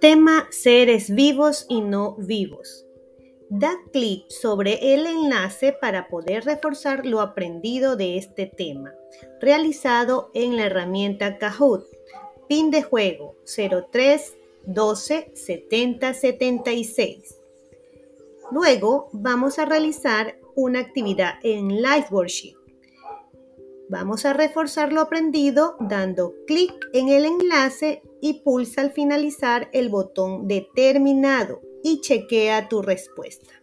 Tema seres vivos y no vivos. Da clic sobre el enlace para poder reforzar lo aprendido de este tema, realizado en la herramienta Kahoot. Pin de juego 03 12 70 76. Luego vamos a realizar una actividad en Live Worksheet. Vamos a reforzar lo aprendido dando clic en el enlace y pulsa al finalizar el botón determinado y chequea tu respuesta.